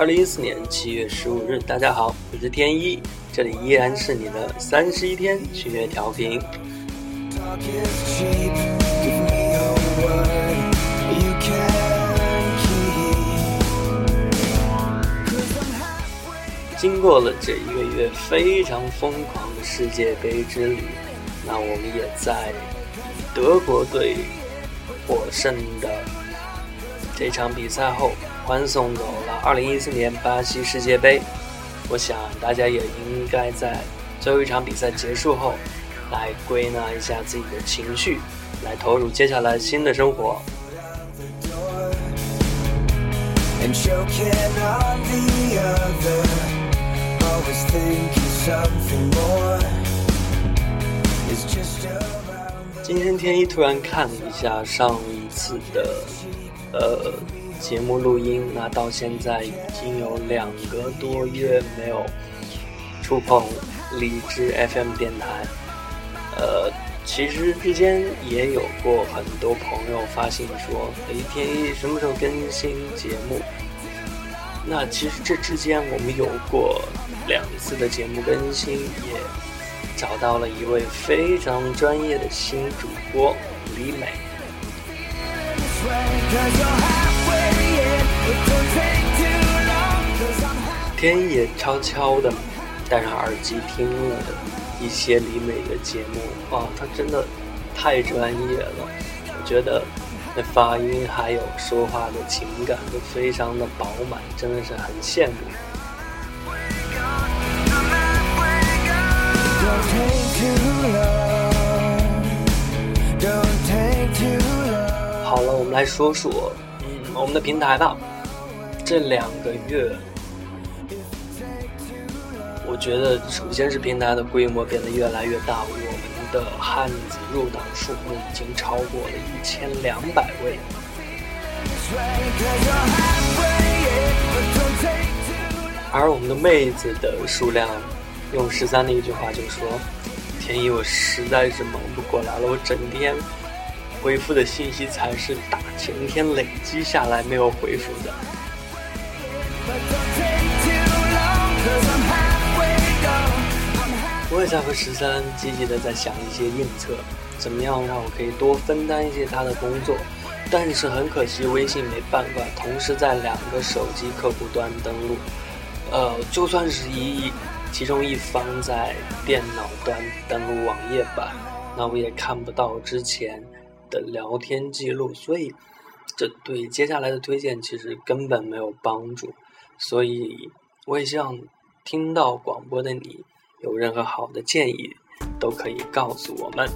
二零一四年七月十五日，大家好，我是天一，这里依然是你的三十一天曲乐调频。经过了这一个月非常疯狂的世界杯之旅，那我们也在德国队获胜的这场比赛后。欢送走了2014年巴西世界杯，我想大家也应该在最后一场比赛结束后，来归纳一下自己的情绪，来投入接下来新的生活。今天天一突然看了一下上一次的，呃。节目录音，那到现在已经有两个多月没有触碰荔枝 FM 电台。呃，其实之间也有过很多朋友发信说：“哎，天一什么时候更新节目？”那其实这之间我们有过两次的节目更新，也找到了一位非常专业的新主播李美。天也悄悄的戴上耳机听了一些李美的节目，哇，她真的太专业了！我觉得那发音还有说话的情感都非常的饱满，真的是很羡慕。好了，我们来说说，嗯，我们的平台吧。这两个月。我觉得，首先是平台的规模变得越来越大，我们的汉子入党数目已经超过了一千两百位。而我们的妹子的数量，用十三的一句话就说：“天一，我实在是忙不过来了，我整天回复的信息才是大前天累积下来没有回复的。”我也在和十三积极的在想一些应策，怎么样让我可以多分担一些他的工作，但是很可惜微信没办法同时在两个手机客户端登录，呃，就算是一其中一方在电脑端登录网页版，那我也看不到之前的聊天记录，所以这对接下来的推荐其实根本没有帮助，所以我也希望听到广播的你。有任何好的建议，都可以告诉我们。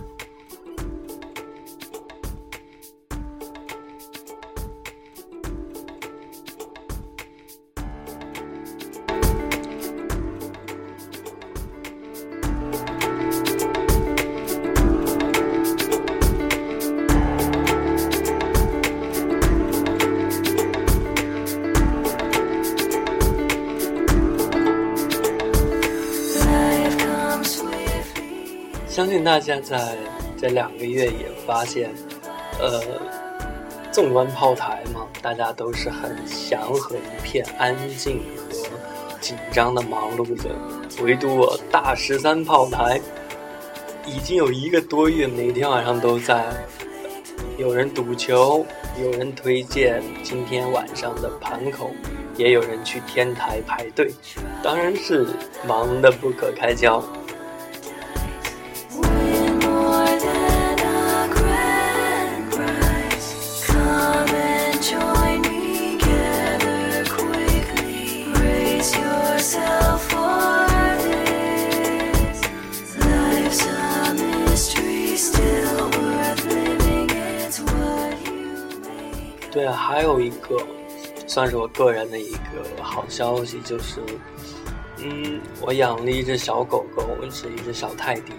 相信大家在这两个月也发现，呃，纵观炮台嘛，大家都是很祥和、一片安静和紧张的忙碌着，唯独我大十三炮台已经有一个多月，每天晚上都在有人赌球，有人推荐今天晚上的盘口，也有人去天台排队，当然是忙得不可开交。个算是我个人的一个好消息，就是，嗯，我养了一只小狗狗，是一只小泰迪，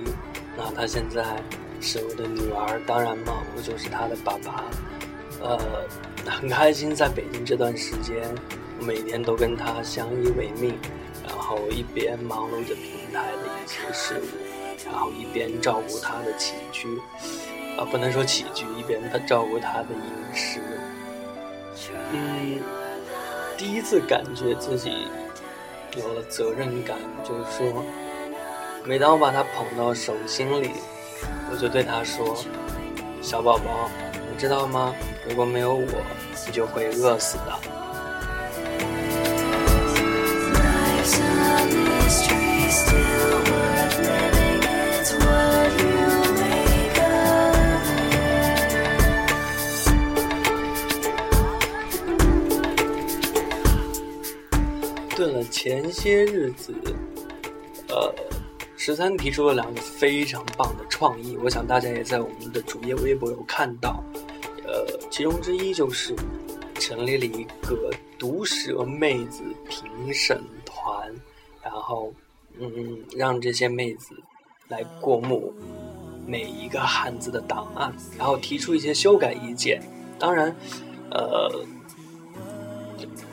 那它现在是我的女儿，当然嘛，我就是它的爸爸，呃，很开心在北京这段时间，我每天都跟它相依为命，然后一边忙碌着平台的一些事务，然后一边照顾它的起居，啊，不能说起居，一边它照顾它的饮食。嗯，第一次感觉自己有了责任感，就是说，每当我把他捧到手心里，我就对他说：“小宝宝，你知道吗？如果没有我，你就会饿死的。”前些日子，呃，十三提出了两个非常棒的创意，我想大家也在我们的主页微博有看到。呃，其中之一就是成立了一个毒舌妹子评审团，然后，嗯，让这些妹子来过目每一个汉字的档案，然后提出一些修改意见。当然，呃。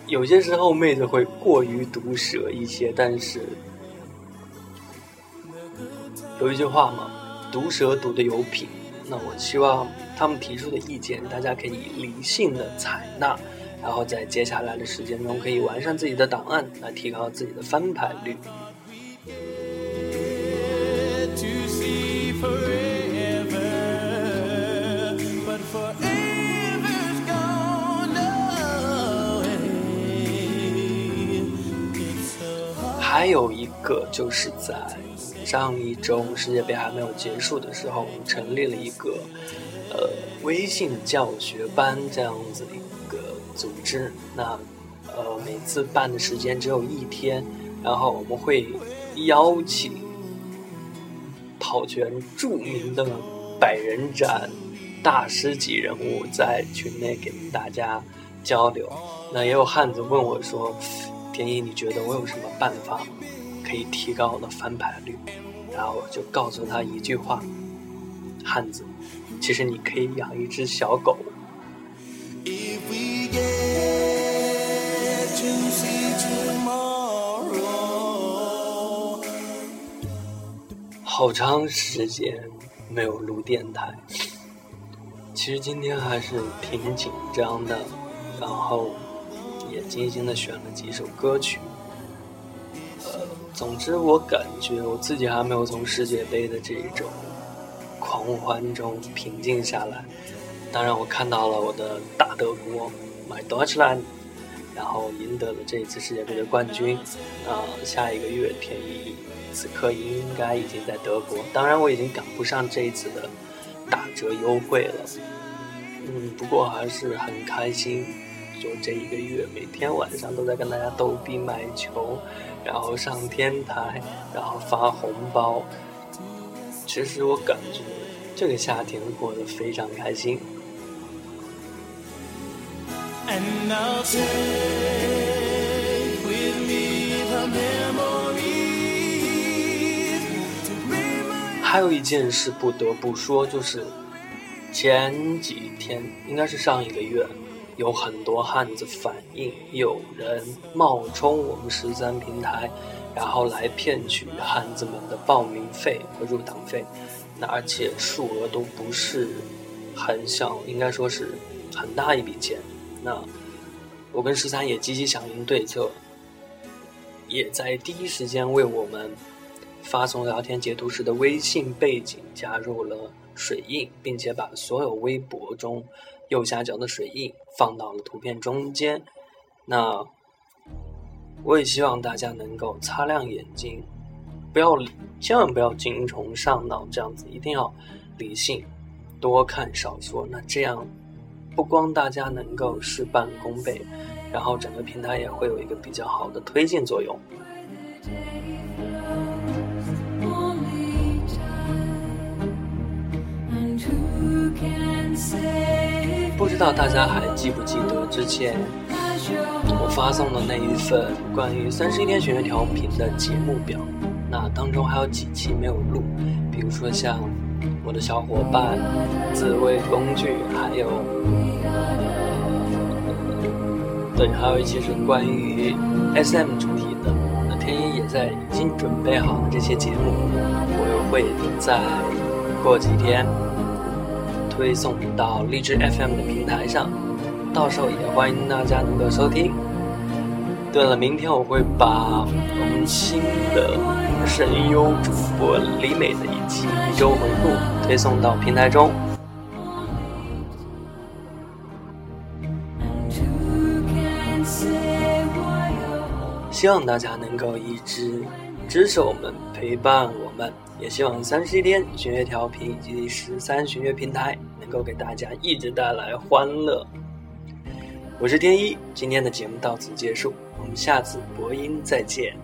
有些时候妹子会过于毒舌一些，但是有一句话嘛，毒舌毒的有品。那我希望他们提出的意见，大家可以理性的采纳，然后在接下来的时间中可以完善自己的档案，来提高自己的翻牌率。还有一个就是在上一周世界杯还没有结束的时候，我们成立了一个呃微信教学班这样子的一个组织。那呃每次办的时间只有一天，然后我们会邀请跑拳著名的百人斩大师级人物在群内给大家交流。那也有汉子问我说。田一，你觉得我有什么办法可以提高我的翻牌率？然后我就告诉他一句话：汉子，其实你可以养一只小狗。好长时间没有录电台，其实今天还是挺紧张的，然后。也精心的选了几首歌曲，呃，总之我感觉我自己还没有从世界杯的这种狂欢中平静下来。当然，我看到了我的大德国，My Deutschland，然后赢得了这一次世界杯的冠军。啊，下一个月天一此刻应该已经在德国。当然，我已经赶不上这一次的打折优惠了。嗯，不过还是很开心。就这一个月，每天晚上都在跟大家逗逼买球，然后上天台，然后发红包。其实我感觉这个夏天过得非常开心。还有一件事不得不说，就是前几天，应该是上一个月。有很多汉子反映，有人冒充我们十三平台，然后来骗取汉子们的报名费和入党费，那而且数额都不是很小，应该说是很大一笔钱。那我跟十三也积极响应对策，也在第一时间为我们发送聊天截图时的微信背景加入了水印，并且把所有微博中。右下角的水印放到了图片中间，那我也希望大家能够擦亮眼睛，不要千万不要精虫上脑，这样子一定要理性，多看少说。那这样不光大家能够事半功倍，然后整个平台也会有一个比较好的推进作用。不知道大家还记不记得之前我发送的那一份关于三十一天学院调频的节目表？那当中还有几期没有录，比如说像我的小伙伴、自卫工具，还有对，还有一期是关于 SM 主题的。那天一也在已经准备好了这些节目，我又会在过几天。推送到荔枝 FM 的平台上，到时候也欢迎大家能够收听。对了，明天我会把我们新的声优主播李美的一期一周回顾推送到平台中。希望大家能够一直支持我们，陪伴我们，也希望三十一天弦乐调频以及十三弦乐平台能够给大家一直带来欢乐。我是天一，今天的节目到此结束，我们下次播音再见。